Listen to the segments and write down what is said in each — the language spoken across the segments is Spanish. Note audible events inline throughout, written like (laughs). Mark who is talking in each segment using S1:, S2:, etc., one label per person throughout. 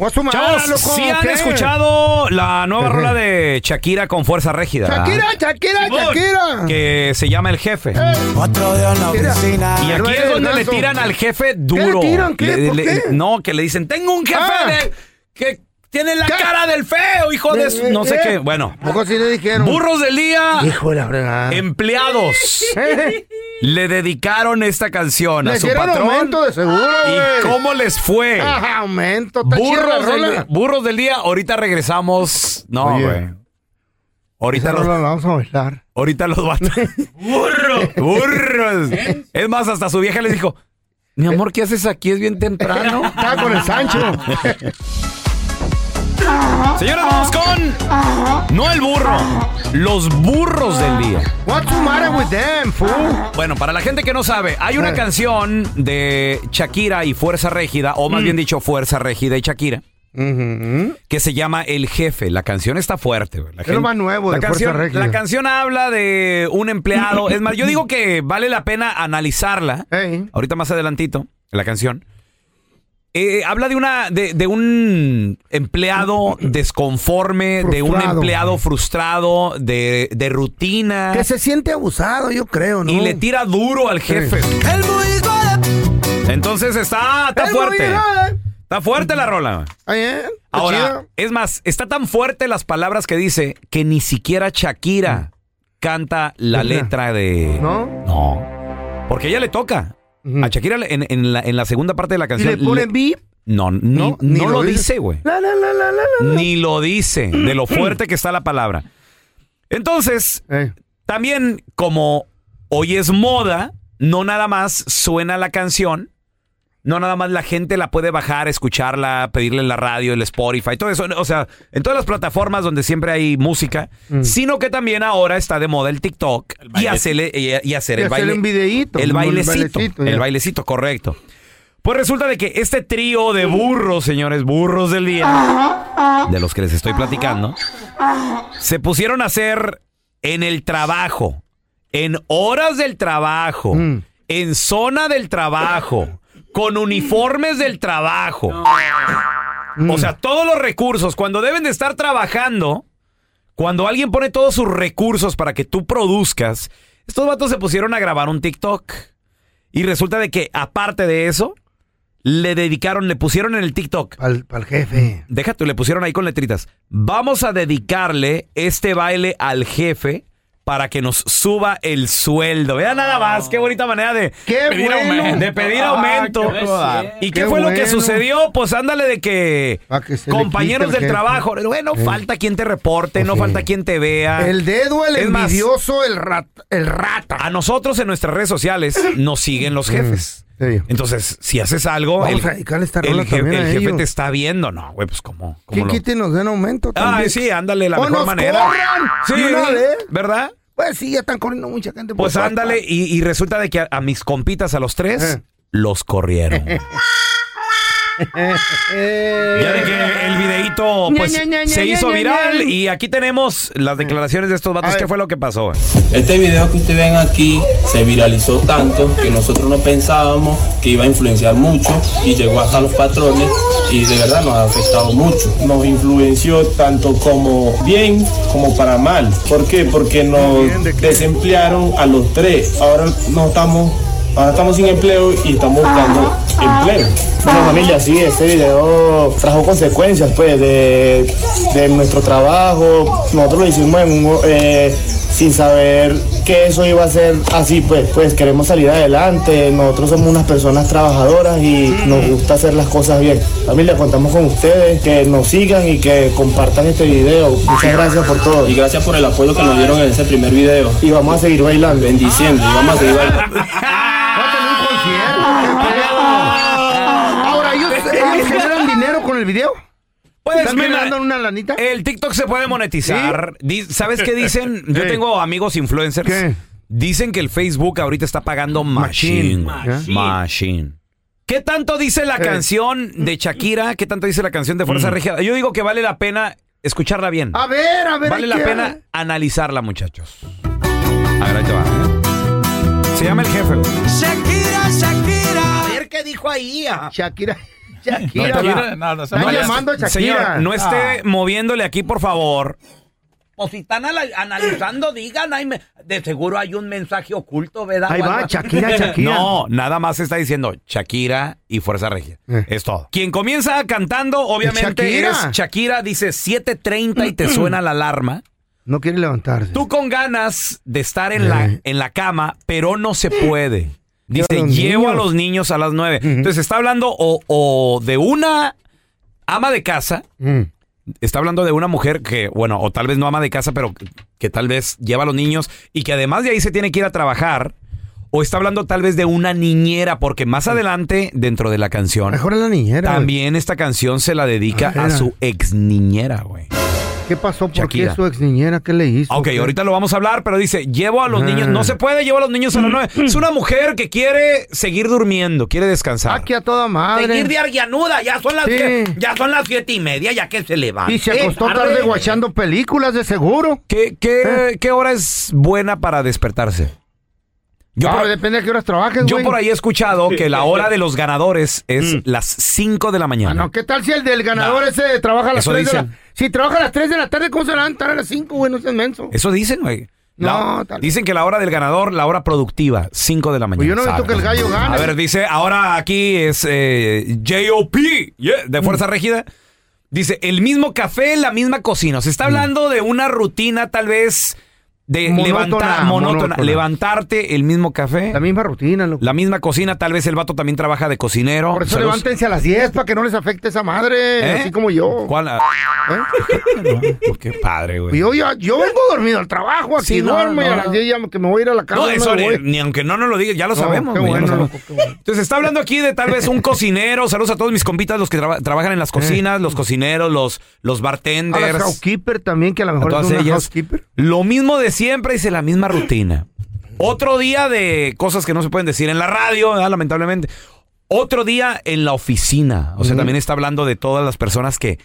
S1: Matter,
S2: Chavos,
S1: loco?
S2: ¿sí han
S1: ¿Qué?
S2: escuchado la nueva
S1: Ajá.
S2: rola de Shakira con Fuerza Régida?
S1: Shakira, Shakira,
S2: Simón,
S1: Shakira.
S2: Que se llama El Jefe.
S3: Otro día en la oficina.
S2: Y aquí es donde le tiran al jefe duro.
S1: le tiran? ¿Qué?
S2: Le-
S1: ¿Por
S2: le-
S1: qué?
S2: No, que le dicen, tengo un jefe
S1: Ah.
S2: de- que tiene la
S1: ¿Qué?
S2: cara del feo, hijo de... su-". No sé
S1: ¿Eh?
S2: qué. Bueno,
S1: Poco sí le dijeron.
S2: burros del día,
S1: Hijo de la fregada.
S2: empleados,
S1: ¿Eh?
S2: le dedicaron esta canción
S1: Le
S2: a su patrón.
S1: aumento de seguro,
S2: ¿Y cómo les fue? (laughs)
S1: Ajá, aumento.
S2: Burros del, burros del día, ahorita regresamos. No, güey. Ahorita los,
S1: rola la vamos a bailar.
S2: ahorita los vatos. (laughs) ¡Burros! ¡Burros! Es más, hasta su vieja les dijo: Mi amor, ¿qué haces aquí? Es bien temprano. (laughs)
S1: Estaba con el Sancho.
S2: Señores, vamos con. No el burro, los burros del día.
S1: What's the matter with them, fool?
S2: Bueno, para la gente que no sabe, hay una
S1: Eh.
S2: canción de Shakira y Fuerza Régida, o
S1: Mm.
S2: más bien dicho, Fuerza Régida y Shakira.
S1: Ujú.
S2: que se llama El Jefe. La canción está fuerte. La
S1: Es lo más nuevo
S2: la
S1: de Fuerza
S2: canción,
S1: Régida.
S2: La canción habla de un empleado. es más, yo digo que vale la pena analizarla. Ahorita más adelantito, la canción. Eh, habla de una de, de un empleado (clears throat) desconforme, de un empleado frustrado, de, de rutina.
S1: Que se siente abusado, yo creo, ¿no?
S2: Y le tira duro al jefe.
S3: El muy
S2: Entonces está, está
S1: Es
S2: fuerte. Está fuerte la rola.
S1: ¿eh?
S2: Ahora, es más, está tan fuerte las palabras que dice que ni siquiera Shakira canta la letra de.
S1: ¿No?
S2: No. Porque ella le toca. A Shakira en, en la, en la segunda parte de la
S1: ¿Y
S2: canción.
S1: le pone
S2: le-
S1: beep?
S2: No, ni,
S1: No,
S2: no,
S1: ni
S2: lo
S1: lo dice.
S2: güey. Ni lo dice de lo (clears throat) fuerte que está la palabra. Entonces,
S1: Ey.
S2: también como hoy es moda, no nada más suena la canción, no nada más la gente la puede bajar, escucharla, pedirle en la radio, el Spotify, todo eso, o sea, en todas las plataformas donde siempre hay música,
S1: Mm.
S2: sino que también ahora está de moda el TikTok y, hacerle- y- y hacer
S1: Y
S2: el
S1: hacerle
S2: baile.
S1: un videíto,
S2: El bailecito.
S1: bailecito,
S2: el bailecito, correcto. Pues resulta de que este trío de burros, señores, burros del día, de los que les estoy platicando, se pusieron a hacer en el trabajo, en horas del trabajo,
S1: Mm.
S2: en zona del trabajo, con uniformes del trabajo.
S1: Mm.
S2: O sea, todos los recursos, cuando deben de estar trabajando, cuando alguien pone todos sus recursos para que tú produzcas, estos vatos se pusieron a grabar un TikTok. Y resulta de que, aparte de eso, le dedicaron, le pusieron en el TikTok.
S1: Al, al jefe.
S2: Deja tú, le pusieron ahí con letritas. Vamos a dedicarle este baile al jefe para que nos suba el sueldo. Vean nada más, qué bonita manera de
S1: ¡Qué
S2: pedir,
S1: bueno!
S2: aumen- de pedir
S1: Ah,
S2: aumento.
S1: qué bueno.
S2: ¿Y qué,
S1: Qué
S2: fue lo que sucedió? Pues ándale de que compañeros del
S1: jefe.
S2: trabajo, bueno,
S1: Eh.
S2: falta quien te reporte, no falta quien te vea.
S1: El dedo, el
S2: Es más,
S1: envidioso, el, rat, el rata.
S2: a nosotros en nuestras redes sociales nos siguen los jefes.
S1: Sí.
S2: Entonces, si haces algo,
S1: Vamos
S2: el,
S1: a esta
S2: el jefe, el jefe
S1: ellos.
S2: te está viendo. No, güey, pues ¿cómo?
S1: Que
S2: cómo lo-
S1: quiten nos den aumento también.
S2: Ay, sí, ándale, la
S1: ¡O
S2: mejor
S1: nos
S2: manera.
S1: corran!
S2: Sí. ¿verdad?
S1: Pues sí, ya están corriendo mucha gente.
S2: Pues ándale, y, y resulta de que a, a mis compitas, a los tres,
S1: Eh.
S2: los corrieron. (laughs)
S1: Eh,
S2: Ya de que el videíto pues,
S1: Ña, ña, ña,
S2: se hizo viral y aquí tenemos las declaraciones de estos vatos. ¿Qué fue lo que pasó?
S4: Este video que ustedes ven aquí se viralizó tanto que nosotros no pensábamos que iba a influenciar mucho y llegó hasta los patrones y de verdad nos ha afectado mucho. Nos influenció tanto como bien como para mal. ¿Por qué? Porque nos desemplearon a los tres. Ahora no estamos, ahora estamos sin empleo y estamos buscando empleo.
S5: Bueno familia, sí, este video trajo consecuencias pues de, de nuestro trabajo. Nosotros lo hicimos en un, eh, sin saber que eso iba a ser así, pues, pues queremos salir adelante. Nosotros somos unas personas trabajadoras y nos gusta hacer las cosas bien. Familia, contamos con ustedes, que nos sigan y que compartan este video. Muchas gracias por todo.
S4: Y gracias por el apoyo que nos dieron en ese primer video.
S5: Y vamos a seguir bailando.
S4: Bendiciendo y vamos a seguir bailando. (laughs)
S1: el video?
S2: Pues
S1: ¿Están
S2: mira,
S1: una lanita?
S2: el TikTok se puede monetizar. ¿Sabes qué dicen? (laughs) Yo tengo amigos influencers.
S1: ¿Qué?
S2: Dicen que el Facebook ahorita está pagando machine.
S1: Machine.
S2: Machine. ¿Qué tanto dice la
S1: Eh.
S2: canción de Shakira? ¿Qué tanto dice la canción de Fuerza Regia? Yo digo que vale la pena escucharla bien.
S1: A ver, a ver.
S2: Vale la
S1: que-
S2: pena analizarla, muchachos. A ver, ahí te va. ¿eh? Se llama el jefe.
S3: Shakira, Shakira.
S1: A ver qué dijo ahí. ah. Shakira.
S2: No,
S1: Shakira.
S2: la-
S6: no, no,
S1: Están
S2: No, ya-
S1: llamando a Shakira.
S2: Señor, no esté
S1: Ah.
S2: moviéndole aquí, por favor.
S7: Pues si están analizando, digan, hay de seguro hay un mensaje oculto, ¿verdad?
S1: Ahí
S7: O
S1: va. Shakira, Shakira. (laughs)
S2: No, nada más está diciendo Shakira y Fuerza Regia.
S1: Eh.
S2: Es todo. Quien comienza cantando, obviamente,
S1: Shakira.
S2: es Shakira. Dice 7.30 y te (clears throat) suena la alarma.
S1: No quiere levantarse.
S2: Tú con ganas de estar en, la,
S1: Eh.
S2: en la cama, pero no se puede. Dice, llevo a los niños a las 9. Entonces está hablando o, o de una ama de casa
S1: Mm.
S2: está hablando de una mujer que, bueno, o tal vez no ama de casa, pero que, que tal vez lleva a los niños y que además de ahí se tiene que ir a trabajar. O está hablando tal vez de una niñera, porque más adelante, dentro de la canción,
S1: Mejor es la niñera.
S2: también esta canción se la dedica
S1: Ah,
S2: a su ex niñera, güey.
S1: ¿Qué pasó? ¿Por
S2: Shakira.
S1: qué su ex niñera? ¿Qué le hizo?
S2: Ok,
S1: ¿Qué?
S2: ahorita lo vamos a hablar, pero dice, llevo a los
S1: Ah.
S2: niños, no se puede, llevo a los niños a las nueve. Es una mujer que quiere seguir durmiendo, quiere descansar.
S1: Aquí a toda madre.
S7: Seguir de arguianuda, ya son las
S1: Sí.
S7: que- ya son las siete y media, ya que se levanta.
S1: Y se acostó tarde guachando películas, de seguro.
S2: ¿Qué, qué, qué hora es buena para despertarse? Yo,
S1: Ah,
S2: por,
S1: depende de qué horas trabajes,
S2: yo
S1: güey.
S2: por ahí he escuchado que la hora de los ganadores es
S1: Mm.
S2: las 5 de la
S1: Ah,
S2: mañana.
S1: no, ¿qué tal si el del ganador ese trabaja a las
S2: Eso
S1: 3 de la... Si trabaja a las 3 de la tarde, ¿cómo se van a levantar a las 5, güey? No seas menso.
S2: Eso dicen, güey. La-
S1: No, tal-
S2: dicen que la hora del ganador, la hora productiva, 5 de la mañana.
S1: Pues yo no he visto que el gallo gane.
S2: A ver, dice, ahora aquí es eh, JOP, yeah, de Fuerza
S1: Mm.
S2: Régida. Dice, el mismo café, la misma cocina. Se está hablando de una rutina tal vez de.
S1: Monótona,
S2: levantar, monótona,
S1: monótona.
S2: levantarte el mismo café.
S1: La misma rutina, loco.
S2: La misma cocina, tal vez el vato también trabaja de cocinero.
S1: Por eso
S2: Saludos.
S1: levántense a las 10 para que no les afecte esa madre,
S2: ¿Eh?
S1: así como yo.
S2: ¿Cuál? Ah,
S1: ¿Eh? (laughs)
S2: Qué padre, güey.
S1: Yo, ya- yo vengo dormido al trabajo, aquí
S2: Sí, no,
S1: duermo y a
S2: no.
S1: las 10 ya que me voy a ir a la casa.
S2: No,
S1: me
S2: eso
S1: voy.
S2: ni, ni aunque no nos lo digas, ya lo
S1: No,
S2: sabemos.
S1: qué
S2: güey, ya lo
S1: bueno,
S2: sabemos.
S1: loco, qué bueno.
S2: Entonces está hablando aquí de tal vez un cocinero. Saludos a todos mis compitas, los que traba- trabajan en las cocinas, los cocineros, los, los
S1: A
S2: bartenders.
S1: las housekeeper también, que a lo
S2: a
S1: mejor es
S2: todas
S1: una
S2: ellas.
S1: housekeeper.
S2: Lo mismo siempre, dice la misma rutina. Otro día de cosas que no se pueden decir en la radio, ¿verdad? lamentablemente. Otro día en la oficina. O sea, también está hablando de todas las personas que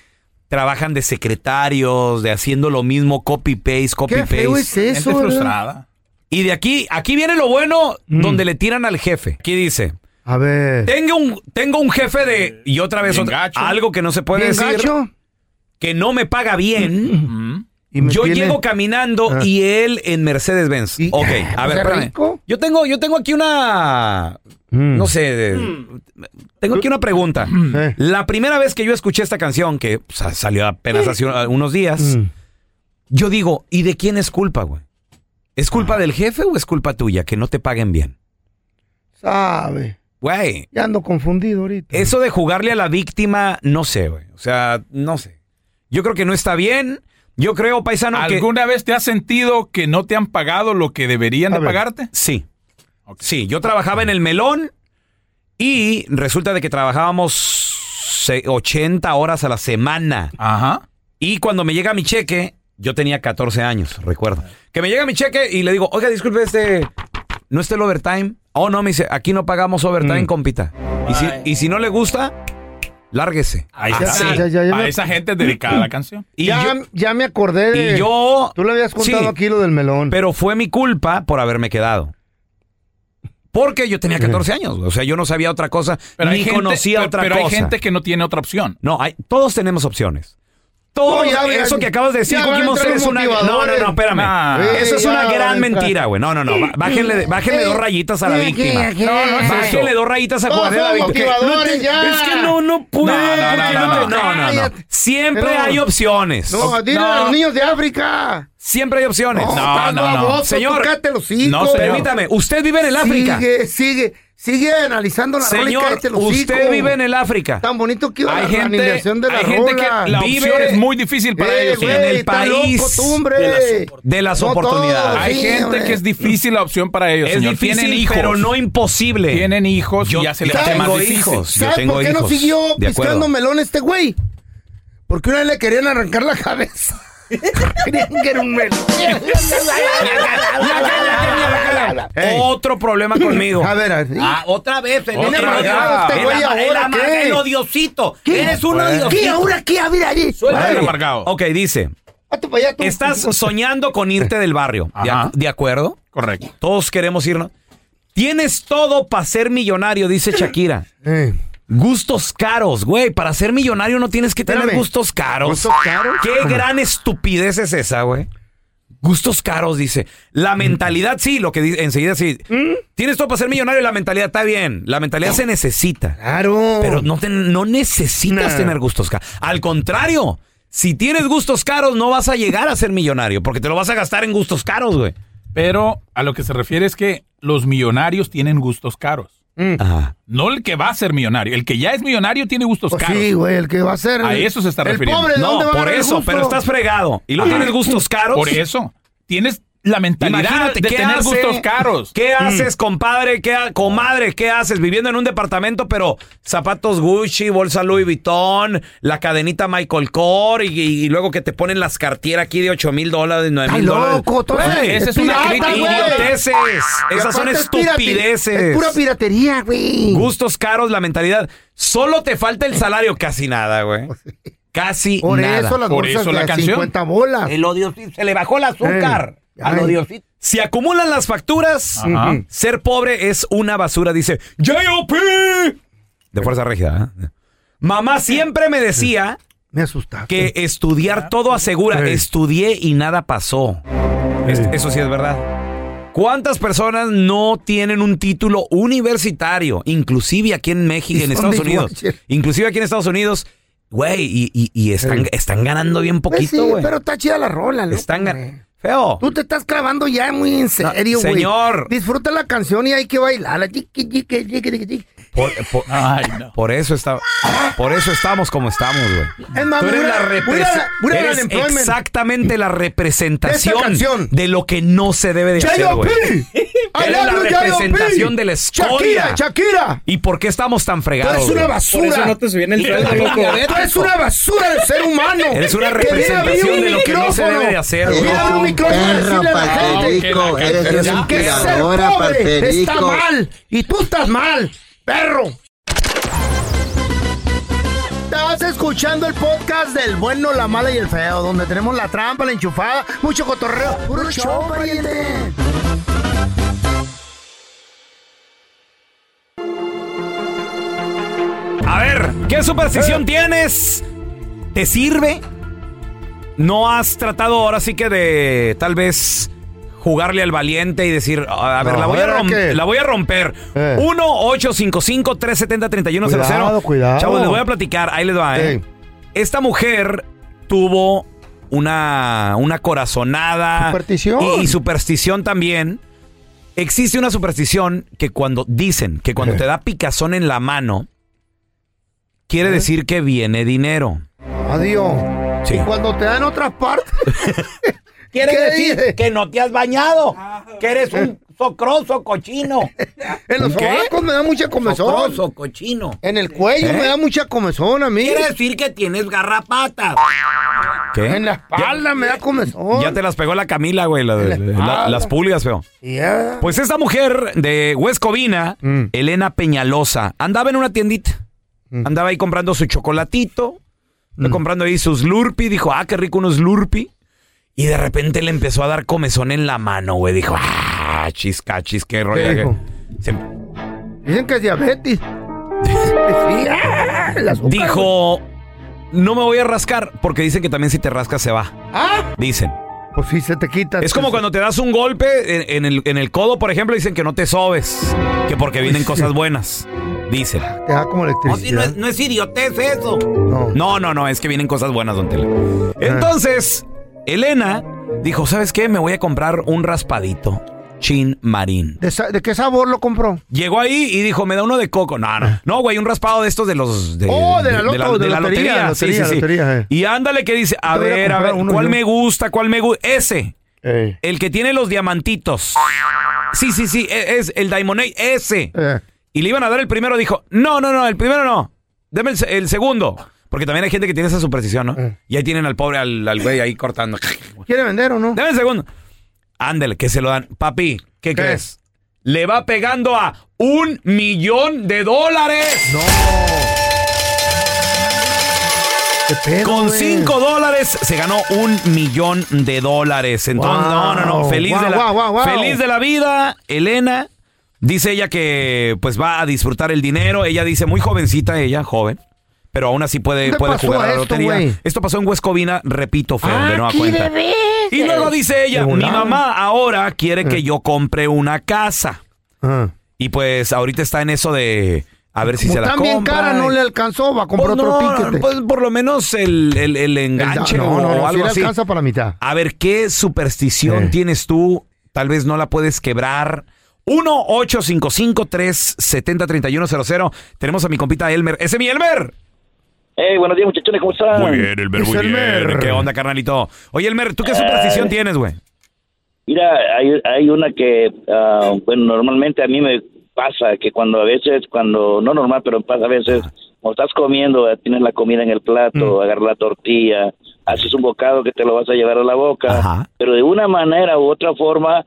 S2: trabajan de secretarios, de haciendo lo mismo, copy-paste,
S1: Qué feo es
S2: copy-paste.
S1: eso,
S6: Gente frustrada.
S2: Y de aquí, aquí viene lo bueno
S1: Mm.
S2: donde le tiran al jefe. Aquí dice,
S1: A ver.
S2: tengo un, tengo un jefe de, y otra vez, otra-
S6: gacho.
S2: algo que no se puede
S1: ¿Bien
S2: decir,
S1: gacho?
S2: que no me paga bien.
S1: Y me
S2: Yo
S1: tiene-
S2: llego caminando
S1: Ah.
S2: y él en Mercedes-Benz.
S1: Y-
S2: Ok, a ver, espérame. Yo tengo, yo tengo aquí una,
S1: Mm.
S2: no sé, de- tengo aquí una pregunta.
S1: Eh.
S2: La primera vez que yo escuché esta canción, que salió apenas hace un- unos días,
S1: Mm.
S2: yo digo, ¿y de quién es culpa, güey? ¿Es
S1: Ah.
S2: culpa del jefe o es culpa tuya que no te paguen bien?
S1: Sabe.
S2: Güey,
S1: Ya ando confundido ahorita.
S2: eso de jugarle a la víctima, no sé, güey. O sea, no sé. Yo creo que no está bien. Yo creo, paisano, que...
S6: ¿Alguna vez te has sentido que no te han pagado lo que deberían
S1: A
S6: de
S1: ver.
S6: pagarte?
S2: Sí. Sí, yo trabajaba en el melón Y resulta de que trabajábamos se- 80 horas a la semana.
S6: Ajá.
S2: Y cuando me llega mi cheque, yo tenía 14 años, recuerdo. Que me llega mi cheque y le digo, oiga, disculpe, este, ¿no está el overtime? Oh, no, me dice, aquí no pagamos overtime,
S6: Mm.
S2: compita. Y si, y si no le gusta, lárguese.
S6: A esa,
S2: Así.
S1: ya, ya, ya
S6: a
S1: me-
S6: esa gente es dedicada la canción.
S2: Y
S1: ya,
S2: yo-
S1: ya me acordé de...
S2: Y yo...
S1: Tú le habías contado
S2: Sí,
S1: aquí lo del melón.
S2: Pero fue mi culpa por haberme quedado. Porque yo tenía 14 años. O sea, yo no sabía otra cosa,
S6: Pero
S2: ni
S6: gente,
S2: conocía
S6: pero-
S2: otra
S6: pero
S2: cosa.
S6: hay gente que no tiene otra opción.
S2: No, hay, todos tenemos opciones. Todo
S1: No, ya, ya,
S2: eso que acabas de decir, Cookie Monster, es una... No, no, no, espérame.
S6: Nah.
S2: eso es una gran mentira, güey. No, no, no. Bájenle, bájenle
S1: Eh,
S2: dos rayitas a la
S1: eh,
S2: víctima.
S1: No, no es
S2: Bájenle dos rayitas a jugar de la víctima. No te-. Es que no, no puede.
S6: No, no, no.
S2: Siempre hay opciones.
S1: No, dile a los niños de África.
S2: Siempre hay opciones.
S6: No, no, no.
S2: Señor,
S6: no, señor.
S2: Permítame, usted vive en el África.
S1: Sigue, sigue, sigue analizando la rola y
S2: Señor,
S1: los
S2: usted vive en el África.
S1: Tan bonito que iba
S6: Hay
S1: la
S6: gente,
S1: de la
S6: hay gente
S1: rola.
S6: que la
S2: Vive-
S6: opción es muy difícil para
S1: Eh,
S6: ellos.
S1: güey,
S6: señor.
S2: en el país
S1: loco
S6: de las
S2: De las
S1: No
S2: oportunidades.
S6: Hay
S1: sí,
S6: gente
S1: hombre.
S6: que es difícil la opción para ellos.
S2: Es
S6: señor.
S2: difícil,
S6: Tienen hijos.
S2: pero no imposible.
S6: Tienen hijos
S2: Yo
S6: y ya se les hace
S2: tengo
S6: más
S2: hijos. Yo
S1: ¿Sabes
S2: tengo
S1: por qué no siguió piscando melón este güey? Porque una vez le querían arrancar la cabeza. Querían que era un melón. Ey,
S2: Otro problema conmigo.
S1: A ver, a ver.
S7: Ah, otra vez. El,
S6: Otra
S7: el,
S6: vez.
S1: Este
S7: el
S1: güey ahora, ¿qué?
S7: odiosito.
S1: ¿Qué?
S7: Eres un
S1: ¿Qué?
S7: odiosito.
S1: ¿Ahora qué? A ver, ahí.
S6: Vaya
S1: Ay,
S6: amargado.
S2: Ok, dice,
S1: hazte para allá tú.
S2: estás soñando con irte del barrio. ¿De,
S6: Ajá.
S2: de acuerdo?
S6: Correcto.
S2: Todos queremos irnos. Tienes todo para ser millonario, dice Shakira.
S1: Eh,
S2: Gustos caros, güey. Para ser millonario no tienes que tener gustos caros.
S1: ¿Gustos caros?
S2: Qué gran estupidez es esa, güey. Gustos caros, dice. La mentalidad, sí, lo que dice enseguida sí.
S1: ¿Mm?
S2: Tienes todo para ser millonario, la mentalidad está bien. La mentalidad se necesita.
S1: Claro.
S2: Pero no, te- no necesitas
S1: Nah.
S2: tener gustos caros. Al contrario, si tienes gustos caros, no vas a llegar a ser millonario, porque te lo vas a gastar en gustos caros, güey.
S6: Pero a lo que se refiere es que los millonarios tienen gustos caros.
S2: Ajá.
S6: No el que va a ser millonario. El que ya es millonario tiene gustos
S1: Pues
S6: caros.
S1: sí, güey, el que va a ser.
S6: A eso se está
S1: el
S6: refiriendo.
S1: pobre, ¿de
S2: No, por eso,
S1: gusto?
S2: pero estás fregado. ¿Y no tienes gustos caros?
S6: Por eso. Tienes la mentalidad
S2: Imagínate,
S6: de
S2: ¿qué
S6: tener
S2: hace?
S6: gustos caros.
S2: ¿Qué haces, compadre? ¿Qué ha- comadre? ¿Qué haces? Viviendo en un departamento, pero zapatos Gucci, bolsa Louis Vuitton, la cadenita Michael Kors y, y luego que te ponen las cartieras aquí de 8 mil dólares, 9
S1: Está
S2: mil dólares.
S1: loco,
S6: esa es
S1: es
S6: una crítica.
S2: idioteces. Esas son estupideces.
S1: Es pura piratería, güey.
S2: Gustos caros, la mentalidad. Solo te falta el salario, casi nada, güey. (laughs) Casi
S1: Por
S2: nada.
S1: eso las
S6: Por eso la
S1: de
S6: canción.
S1: 50 bolas.
S7: El odiosito. Se le bajó el azúcar.
S1: Eh,
S7: Odiosito.
S2: Si acumulan las facturas,
S6: Ajá.
S2: ser pobre es una basura, dice J.O.P. De Fuerza Regia. ¿eh? Mamá siempre me decía
S1: Me asustaste.
S2: que estudiar todo asegura.
S1: Sí.
S2: Estudié y nada pasó. Es- eso sí es verdad. ¿Cuántas personas no tienen un título universitario? Inclusive aquí en México, en Estados Unidos. Inclusive aquí en Estados Unidos. Güey, y, y- y están,
S1: Sí.
S2: están ganando bien
S1: Pues
S2: poquito,
S1: sí,
S2: güey.
S1: pero está chida la rola, loco,
S2: están ganando. Feo.
S1: Tú te estás clavando ya muy en serio, güey.
S2: señor.
S1: Disfruta la canción y hay que bailarla.
S2: Por, por- (laughs)
S6: Ay, (laughs) no.
S2: por eso está, por eso estamos como estamos, güey.
S1: Es más,
S2: Tú eres la represa- eres exactamente la representación de lo que no se debe de hacer, güey. (laughs) Eres la representación de la escoria.
S1: Shakira, Shakira.
S2: ¿Y por qué estamos tan
S1: Tú
S2: fregados?
S1: eres una basura.
S8: te subí en el sueldo, loco.
S1: Tú eres una basura de ser humano.
S2: Eres una representación
S1: un
S2: de lo que no se debe de hacer, güey.
S1: un micrófono a
S9: perro
S1: decirle a la gente
S9: palperico, eres
S1: pobre está mal. Y tú estás mal, perro. Estás escuchando el podcast del bueno, la mala y el feo, donde tenemos la trampa, la enchufada, mucho cotorreo. ¡Puro show, pariente!
S2: A ver, ¿qué superstición tienes? ¿Te sirve? ¿No has tratado ahora sí que de tal vez jugarle al valiente y decir, a ver,
S1: No,
S2: la, voy a
S1: ¿ahora
S2: rom-
S1: qué?
S2: la voy a romper?
S1: Eh.
S2: 1-855-370-3100.
S1: Cuidado.
S2: Chavos, les voy a platicar, ahí les va, ¿eh? Esta mujer tuvo una, una corazonada.
S1: Superstición.
S2: Y, y superstición también. Existe una superstición que cuando dicen que cuando
S1: Eh.
S2: te da picazón en la mano, quiere
S1: Eh.
S2: decir que viene dinero.
S1: Adiós.
S2: Sí.
S1: Y cuando te dan otras partes. (laughs)
S7: Quiere
S1: ¿Qué
S7: decir
S1: dice?
S7: que no te has bañado. Que eres un Socroso, cochino. (laughs)
S1: En los sobacos me da mucha comezón.
S7: Socroso, cochino.
S1: En el cuello
S7: ¿Eh?
S1: me da mucha comezón a mí.
S7: Quiere decir que tienes garrapatas.
S2: ¿Qué?
S1: En la espalda me da comezón.
S2: Ya te las pegó la Camila, güey, la- la- la- las pulgas, feo. Pues esta mujer de Huescovina,
S1: Mm.
S2: Elena Peñalosa, andaba en una tiendita.
S1: Mm.
S2: Andaba ahí comprando su chocolatito, estaba comprando ahí sus Slurpee, dijo, ah, qué rico unos Slurpee. Y de repente le empezó a dar comezón en la mano, güey. Dijo, ah, chiscachis, qué rollo. Se-
S1: Dicen que es diabetes. Sí, (laughs) ah, azúcar.
S2: dijo, no me voy a rascar, porque dicen que también si te rascas se va.
S1: Ah,
S2: Dicen.
S1: pues sí, se te quita.
S2: Es como cuando te das un golpe en, en el, en el codo, por ejemplo, dicen que no te sobes, que porque vienen cosas buenas. Dicen.
S1: Te da como
S7: No, si no,
S1: electricidad.
S7: es, no es idiotez eso.
S1: No.
S2: No, no, no, es que vienen cosas buenas, don Tela. Entonces, Elena dijo, ¿sabes qué? Me voy a comprar un raspadito. Chin Marín.
S1: ¿De, sa- de qué sabor lo compró?
S2: Llegó ahí y dijo, me da uno de coco. No, no. No, güey, un raspado de estos de los... De,
S1: Oh, de la loto- de lotería,
S2: Sí,
S1: lotería,
S2: sí, sí.
S1: lotería, eh.
S2: Y ándale que dice, a
S1: Te voy a
S2: ver, a
S1: comprar
S2: ver,
S1: uno
S2: ¿cuál
S1: yo.
S2: me gusta? ¿Cuál me gusta? Ese. El que tiene los diamantitos. Sí, sí, sí, e- es el Eight, ese.
S1: eh.
S2: Y le iban a dar el primero, dijo, no, no, no, el primero no. Deme el, se- el segundo. Porque también hay gente que tiene esa superstición, ¿no?
S1: Eh.
S2: Y ahí tienen al pobre, al, al güey ahí cortando. (laughs)
S1: ¿Quiere vender o no?
S2: Deme el segundo. Ándale, que se lo dan. Papi, ¿qué,
S1: ¿Qué?
S2: crees? Le va pegando a un millón de dólares.
S1: No. ¿Qué pedo,
S2: Con
S1: güey?
S2: cinco dólares se ganó un millón de dólares. Entonces,
S1: Wow.
S2: no, no, no. Feliz,
S1: Wow,
S2: de la,
S1: wow.
S2: feliz de la vida, Elena. Dice ella que pues va a disfrutar el dinero. Ella dice, muy jovencita ella, joven. Pero aún así puede,
S1: ¿Dónde
S2: puede jugar a la
S1: esto,
S2: lotería.
S1: güey?
S2: Esto pasó en Huescovina, repito, feo, de nueva
S1: Aquí
S2: cuenta. Y luego dice ella, mi mamá ahora quiere
S1: Eh.
S2: que yo compre una casa.
S1: Ah.
S2: Y pues ahorita está en eso de a ver si se la compra.
S1: cara, no le alcanzó, va a comprar
S2: Pues
S1: otro
S2: no,
S1: ticket.
S2: Pues por lo menos el, el- el enganche
S1: no,
S2: o,
S1: no, no,
S2: algo
S1: le
S2: así.
S1: alcanza para la mitad.
S2: A ver, ¿qué superstición
S1: Eh.
S2: tienes tú? Tal vez no la puedes quebrar. 1-855-370-3100. Tenemos a mi compita Elmer. ¡Ese es mi Elmer!
S8: Hey, buenos días, muchachones, ¿cómo están?
S2: Muy bien, Elmer, muy bien.
S1: Elmer.
S2: ¿Qué onda, carnalito? Oye, Elmer, ¿tú qué superstición tienes, güey?
S8: Mira, hay, hay una que, ah, bueno, normalmente a mí me pasa que cuando a veces, cuando, no normal, pero pasa a veces, cuando estás comiendo, eh, tienes la comida en el plato, agarras la tortilla, haces un bocado que te lo vas a llevar a la boca,
S2: Ajá.
S8: pero de una manera u otra forma,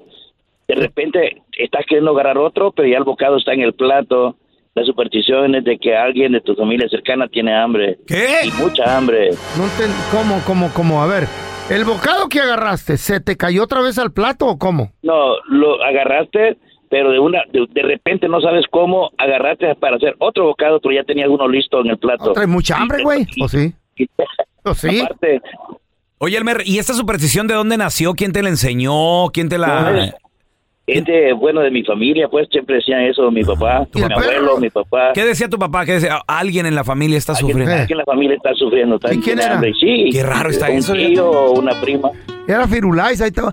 S8: de repente estás queriendo agarrar otro, pero ya el bocado está en el plato. La superstición es de que alguien de tu familia cercana tiene hambre.
S2: ¿Qué?
S8: Y mucha hambre.
S1: No enten- ¿Cómo, cómo, cómo? A ver, ¿el bocado que agarraste se te cayó otra vez al plato o cómo?
S8: No, lo agarraste, pero de una de, de repente no sabes cómo agarraste para hacer otro bocado, pero ya tenía uno listo en el plato.
S1: ¿Traes mucha hambre, güey? ¿O sí? (laughs) ¿O sí?
S8: Aparte,
S2: Oye, Elmer, ¿y esta superstición de dónde nació? ¿Quién te la enseñó? ¿Quién te la...?
S8: Pues, gente, bueno, de mi familia, pues siempre decían eso, mi papá,
S1: ¿Y
S8: mi
S1: el
S8: abuelo, mi papá.
S2: ¿Qué decía tu papá? ¿Qué decía? Alguien en la familia está
S8: Alguien,
S2: sufriendo.
S8: alguien en la familia está sufriendo, está
S1: ¿Y quién era?
S8: Sí,
S2: Qué raro está
S8: un
S2: eso,
S8: tío o una prima.
S1: Era Firulais, ahí estaba.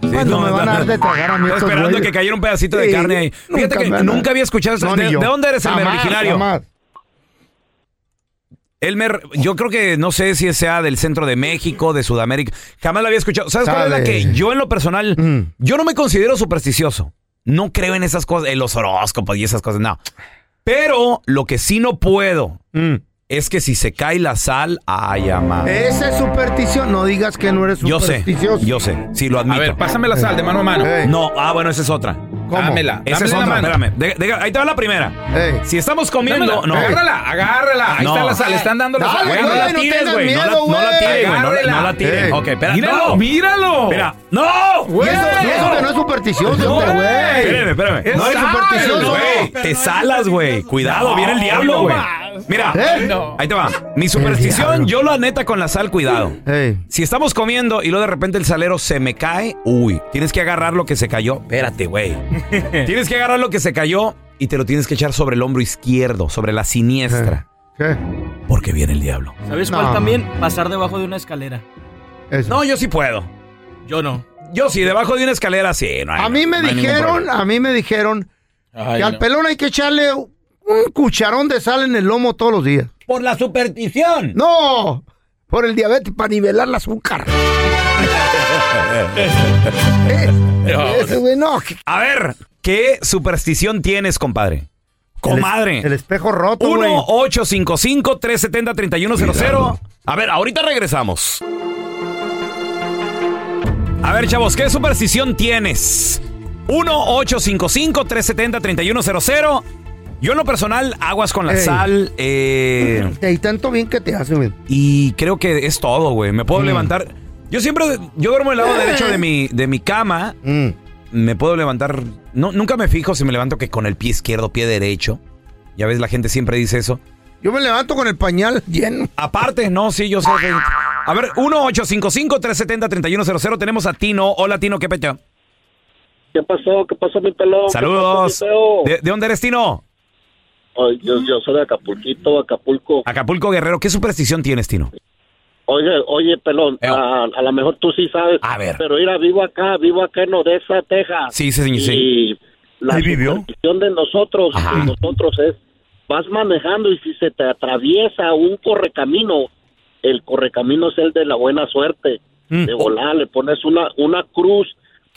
S1: ¿Cuándo
S2: no,
S1: me van a dar de tragar a mí
S2: esperando
S1: güeyes?
S2: que cayera un pedacito de
S1: Sí,
S2: carne ahí. Fíjate
S1: nunca
S2: que nunca había escuchado eso.
S1: No,
S2: ¿De, de dónde eres,
S1: Jamás,
S2: originario?
S1: jamás.
S2: Elmer, yo creo que no sé si sea del centro de México, de Sudamérica. Jamás lo había escuchado. ¿Sabes cuál es la que yo en lo personal,
S1: Mm.
S2: yo no me considero supersticioso. No creo en esas cosas, en los horóscopos y esas cosas, no. Pero lo que sí no puedo
S1: Mm.
S2: es que si se cae la sal, ay, amá.
S1: Esa es superstición. No digas que no eres
S2: Yo sé,
S1: supersticioso.
S2: yo sé, sí lo
S6: A
S2: admito.
S6: ver, pásame la sal de mano a mano.
S2: No, ah, bueno, esa es otra.
S1: ¿Cómo?
S6: Dámela.
S2: Esa es otra,
S6: en la mano.
S2: espérame. De- de- ahí te va la primera.
S1: Ey.
S2: Si estamos comiendo,
S6: Dámela.
S2: no.
S6: Agárrala, agárrala. Ahí
S2: No.
S6: está la sal. Le están dando la sal.
S2: Güey, no
S1: güey,
S2: la tires, güey. No, no la
S1: güey.
S2: tires, güey. No, la-
S6: Agárrela.
S2: no la tires. Ok, espera.
S6: Míralo,
S2: no.
S6: míralo.
S2: Mira, ¡no!
S1: Y eso, eso que no es supersticioso,
S6: No,
S1: güey.
S2: Espérame, espérame.
S6: Es
S1: No es supersticioso.
S2: Güey, te salas, güey. Cuidado, viene el diablo,
S6: no
S2: güey.
S6: Más.
S2: Mira,
S1: ¿Eh?
S6: No.
S2: ahí te va. Mi superstición, yo la neta con la sal, cuidado. Si estamos comiendo y luego de repente el salero se me cae, uy, tienes que agarrar lo que se cayó. Espérate, güey. (laughs) tienes que agarrar lo que se cayó y te lo tienes que echar sobre el hombro izquierdo, sobre la siniestra,
S1: ¿Qué?
S2: porque viene el diablo.
S9: ¿Sabes
S1: No.
S9: cuál también? Pasar debajo de una escalera.
S1: Eso.
S2: No, yo sí puedo.
S9: Yo no.
S2: Yo sí, debajo de una escalera sí. No hay-
S1: A mí me
S2: no hay ningún
S1: dijeron, a mí me dijeron
S6: Ay,
S1: que al pelón hay que echarle un cucharón de sal en el lomo todos los días.
S7: Por la superstición.
S1: No, por el diabetes, para nivelar el azúcar. (laughs) Ese güey, no.
S2: A ver, ¿qué superstición tienes, compadre? Comadre.
S1: El espejo roto, güey.
S2: 1-855-370-3100. A ver, ahorita regresamos. A ver, chavos, ¿qué superstición tienes? 1-855-370-3100. Yo en lo personal, aguas con la
S1: Ey.
S2: sal. eh, (laughs)
S1: Y tanto bien que te hace, güey.
S2: y creo que es todo, güey. Me puedo
S1: Mm.
S2: levantar. Yo siempre, yo duermo del lado derecho de (laughs) mi, de mi cama.
S1: Mm.
S2: Me puedo levantar. No, nunca me fijo si me levanto que con el pie izquierdo, pie derecho. Ya ves, la gente siempre dice eso.
S1: Yo me levanto con el pañal lleno.
S2: Aparte, no, sí, yo sé. que- A ver, 1-855-370-3100. Tenemos a Tino. Hola, Tino, ¿qué pecho?
S10: ¿Qué pasó? ¿Qué pasó, mi pelón? ¿Qué
S2: Saludos.
S10: pasó, mi feo?
S2: ¿De, de dónde eres, Tino?
S10: Yo, yo soy de Acapulquito, Acapulco.
S2: Acapulco Guerrero. ¿Qué superstición tienes, Tino?
S10: Oye, oye, pelón, a, a lo mejor tú sí sabes.
S2: A ver.
S10: Pero mira, vivo acá, vivo acá en Odessa, Texas.
S2: Sí, sí, sí, sí.
S10: Y la superstición de nosotros, de nosotros es, vas manejando y si se te atraviesa un correcamino, el correcamino es el de la buena suerte.
S2: Mm.
S10: De volar, le pones una, una cruz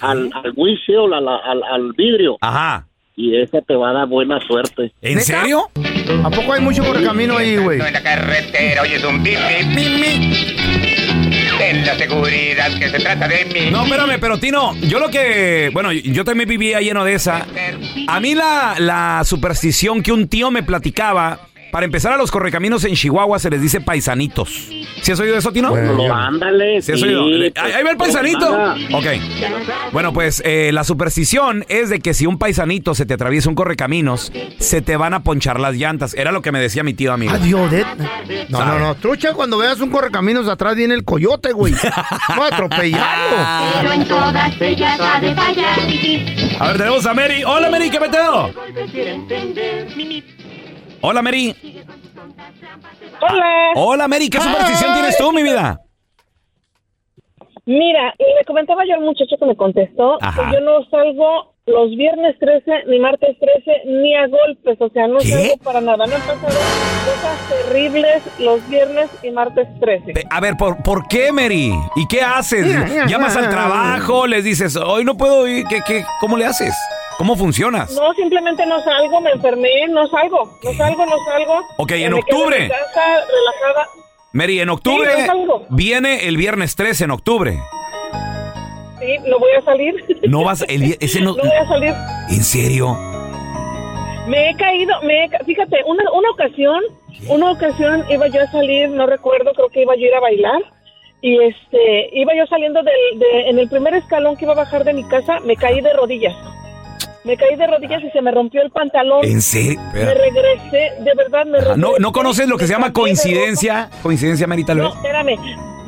S10: al, al windshield, al, al, al vidrio.
S2: Ajá.
S10: Y esa te va a dar buena suerte.
S2: ¿En serio?
S1: ¿A poco hay mucho correcamino ahí, güey?
S11: En la carretera oyes un bip, bip, bip. Ten la seguridad que se trata de mí.
S2: No, espérame, pero Tino, yo lo que. Bueno, yo también vivía ahí en Odessa. A mí la, la superstición que un tío me platicaba. Para empezar, a los correcaminos en Chihuahua se les dice paisanitos. ¿Sí has oído eso, Tino?
S10: Bueno, ándale.
S2: ¿Sí has
S10: sí,
S2: oído?
S10: pues,
S2: ahí, ahí va el paisanito. Ok. Bueno, pues eh, la superstición es de que si un paisanito se te atraviesa un correcaminos, se te van a ponchar las llantas. Era lo que me decía mi tío amigo.
S1: Adiós, de... No, no, no. Trucha, cuando veas un correcaminos atrás viene el coyote, güey. (laughs) Va a atropellarlo.
S12: Pero en todas ellas ha de fallar.
S2: A ver, tenemos a Mary. Hola, Mary, ¿qué meteo? Hola, Mary.
S13: Hola.
S2: Hola, Mary, ¿qué superstición tienes tú, mi vida?
S13: Mira, le comentaba yo al muchacho que me contestó
S2: Ajá.
S13: que yo no salgo los viernes 13 ni martes 13 ni a golpes, o sea, no
S2: ¿Qué?
S13: salgo para nada. Me han pasado cosas terribles los viernes y martes 13.
S2: A ver, ¿por, por qué, Mary? ¿Y qué haces? ¿Llamas al trabajo? ¿Les dices, hoy no puedo ir? ¿Qué, qué, ¿Cómo le haces? ¿Cómo funcionas?
S13: No, simplemente no salgo, me enfermé, no salgo, no salgo, no salgo.
S2: Ok, en
S13: me quedo
S2: octubre.
S13: En casa, relajada.
S2: Mary, en octubre
S13: Sí, no salgo.
S2: viene el viernes 13 en octubre.
S13: Sí, no voy a salir.
S2: No vas, el, ese no, (laughs)
S13: No voy a salir.
S2: ¿En serio?
S13: Me he caído, me he fíjate, una, una ocasión, una ocasión iba yo a salir, no recuerdo, creo que iba yo a ir a bailar y este, iba yo saliendo del, de, en el primer escalón que iba a bajar de mi casa, me caí de rodillas. Me caí de rodillas y se me rompió el pantalón.
S2: ¿En serio?
S13: Me regresé, de verdad me regresé.
S2: ¿No, ¿No conoces lo que se llama coincidencia? ¿Coincidencia, vez?
S13: No, espérame,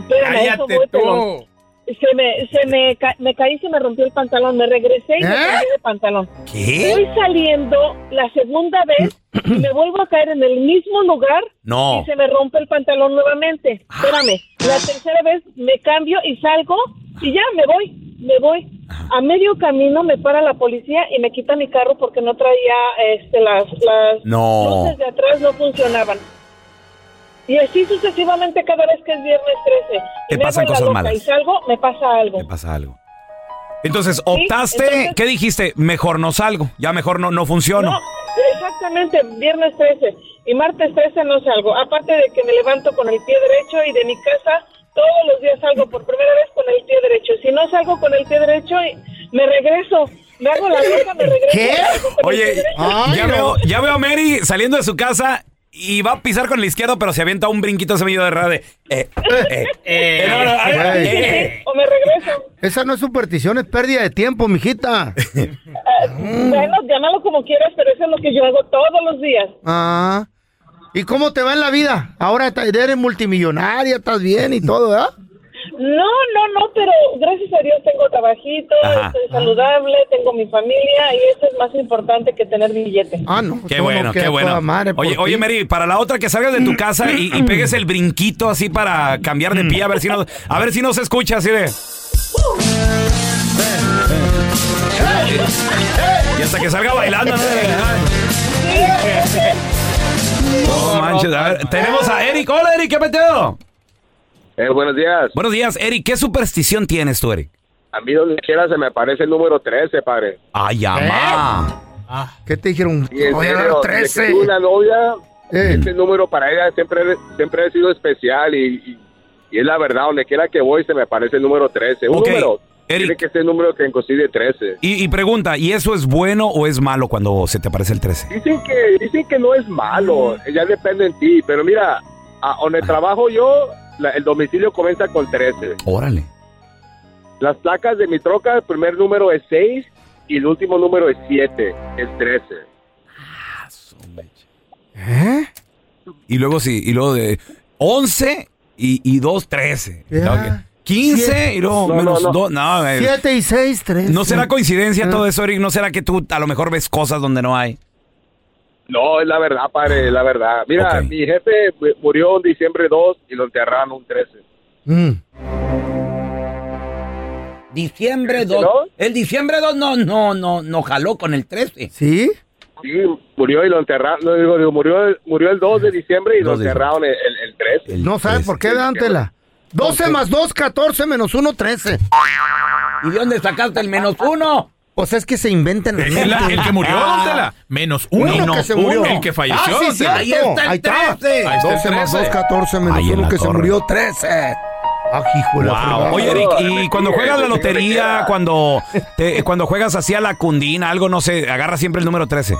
S13: espérame,
S2: Cállate
S13: voy,
S2: tú.
S13: Se me, se me, ca- me caí y se me rompió el pantalón, me regresé y me
S2: ¿Eh?
S13: cambié de pantalón.
S2: ¿Qué?
S13: Voy saliendo la segunda vez (clears throat) y me vuelvo a caer en el mismo lugar
S2: No.
S13: y se me rompe el pantalón nuevamente. Espérame, la tercera vez me cambio y salgo y ya me voy, me voy. A medio camino me para la policía y me quita mi carro porque no traía este, las, las
S2: No.
S13: luces de atrás no funcionaban. Y así sucesivamente cada vez que es viernes 13. Y
S2: Te
S13: me
S2: pasan cosas
S13: loca
S2: malas.
S13: Y salgo, me pasa algo.
S2: pasa algo. Entonces, optaste,
S13: entonces-
S2: ¿qué dijiste? Mejor no salgo, ya mejor no, no funciono.
S13: No, exactamente, viernes 13 y martes 13 no salgo. Aparte de que me levanto con el pie derecho y de mi casa todos los días salgo por primera vez con el pie derecho. Si no salgo con el pie derecho, me regreso. Me hago la loca, me regreso. pie
S2: Oye, ya, veo, ya veo a Mary saliendo de su casa y va a pisar con el izquierdo, pero se avienta un brinquito ese medio de. Eh, (laughs) eh, eh, no, no, eh,
S13: O me regreso.
S1: Esa no es superstición, es pérdida de tiempo, mijita. (laughs)
S13: Bueno, llámalo como quieras, pero eso es lo que yo hago todos los días.
S1: Ah. ¿Y cómo te va en la vida? Ahora eres multimillonaria, estás bien y todo, ¿verdad?
S13: No, no, no, pero gracias a Dios tengo trabajito,
S2: Ajá.
S13: estoy saludable, tengo mi familia y eso es más importante que tener billete.
S1: Ah, no.
S2: Qué bueno, qué bueno. Oye, oye, Mary, para la otra que salgas de tu casa y, y pegues el brinquito así para cambiar de pie, a ver si no, a ver si no se escucha así de. Y hasta que salga bailando, ¿no? (laughs) No manches, a ver, tenemos a Eric. Hola, Eric, ¿qué peteo?
S14: Eh, buenos días.
S2: Buenos días, Eric. ¿Qué superstición tienes tú, Eric?
S14: A mí donde quiera se me aparece el número 13, padre.
S2: Ay, ama.
S1: ¿Qué te dijeron?
S14: En
S1: Voy a
S14: serio,
S1: dar
S14: desde que
S1: 13.
S14: tuve una novia,
S1: Eh.
S14: ese número para ella siempre, siempre ha sido especial y, y- y es la verdad, donde quiera que voy se me aparece el número 13. Un
S2: Ok,
S14: número, tiene que ser el número que coincide 13.
S2: Y, y pregunta, ¿y eso es bueno o es malo cuando se te aparece el 13?
S14: Dicen que, dicen que no es malo, ya depende en ti, pero mira, a donde trabajo yo, la- el domicilio comienza con 13.
S2: Órale.
S14: Las placas de mi troca, el primer número es 6 y el último número es 7, es 13.
S1: ¿Eh?
S2: Y luego sí, y luego de 11 y, y 2, 13.
S1: Ya.
S2: Ok. 15
S1: Siete.
S2: y luego
S1: No,
S2: menos
S1: no, no.
S2: 2. No, eh,
S1: 7 y 6, 3.
S2: ¿No será coincidencia todo eso, Eric? ¿No será que tú a lo mejor ves cosas donde no hay?
S14: No, es la verdad, padre, es la verdad. Mira, mi jefe mu- murió en diciembre 2 y lo enterraron un 13.
S1: Mm.
S7: Diciembre 2. El diciembre 2 no, no, no, no jaló con el 13.
S1: ¿Sí?
S14: Sí, murió y lo enterraron, no, digo, digo, murió, el- murió el 2 de diciembre y lo
S1: 2 de
S14: enterraron el, el, el 13.
S1: No sabes por qué, dántela. 12 más 2, 14 menos 1, 13.
S7: ¿Y de dónde sacaste el menos 1?
S1: Pues es que se inventan
S6: El, el- el que murió, Tela. Menos uno.
S1: Uno que se murió.
S6: El que falleció.
S1: Ah, sí,
S6: don Tela.
S1: cierto. Ahí está. 12 más 2, 14 menos
S2: Ahí en
S1: 1
S2: la
S1: que se
S2: torre.
S1: murió, 13. Ah, hijo de la.
S2: Wow. Oye, Eric, y cuando juegas la lotería, cuando, te- cuando juegas así a la cundina, algo, no sé, agarra siempre el número 13.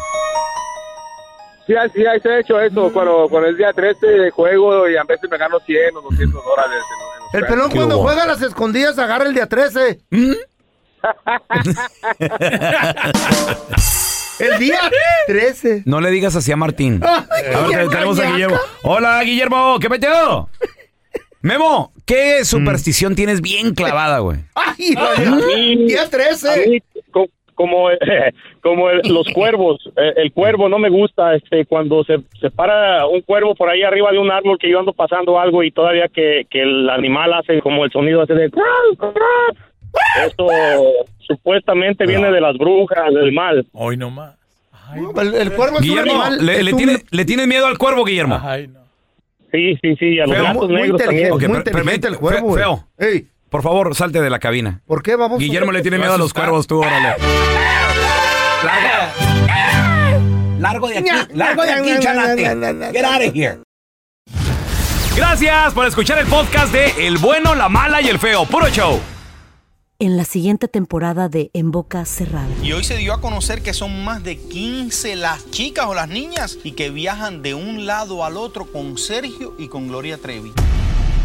S14: Sí, sí, se ha hecho eso. Cuando, cuando el día 13 juego y a veces me gano 100 o 200 dólares. en- en
S1: El pelón cuando juega a las escondidas agarra el día 13. (laughs) el día 13.
S2: No le digas así a Martín. (laughs)
S1: Ay,
S2: A ver, tenemos a. Guillermo. Hola, Guillermo, ¿qué peteo? Memo, ¿qué superstición tienes bien clavada, güey?
S1: Ay,
S2: ¿Mm?
S1: día 13.
S15: A mí, co- como, (laughs) como el- los cuervos, eh, el cuervo no me gusta, este, cuando se, se para un cuervo por ahí arriba de un árbol que yo ando pasando algo y todavía que, que el animal hace como el sonido ese de... Eso supuestamente viene de las brujas, del mal.
S6: Hoy nomás.
S1: El, el cuervo es
S2: Guillermo,
S1: un animal.
S2: ¿le,
S1: es
S2: le
S1: un-
S2: tiene- ¿le tienes miedo al cuervo, Guillermo?
S15: Sí, sí, sí, a los
S2: Feo.
S15: gatos
S1: muy
S15: negros también.
S1: inteligente, muy inteligente
S2: permite-
S1: el cuervo.
S2: Feo. Por favor, salte de la cabina.
S1: ¿Por qué vamos?
S2: Guillermo le tiene miedo a los cuervos, tú, órale.
S7: Largo de aquí, largo de aquí, chanate. Get out of here.
S2: Gracias por escuchar el podcast de El Bueno, la Mala y el Feo. Puro show.
S16: En la siguiente temporada de En Boca Cerrada.
S17: Y hoy se dio a conocer que son más de 15 las chicas o las niñas y que viajan de un lado al otro con Sergio y con Gloria Trevi.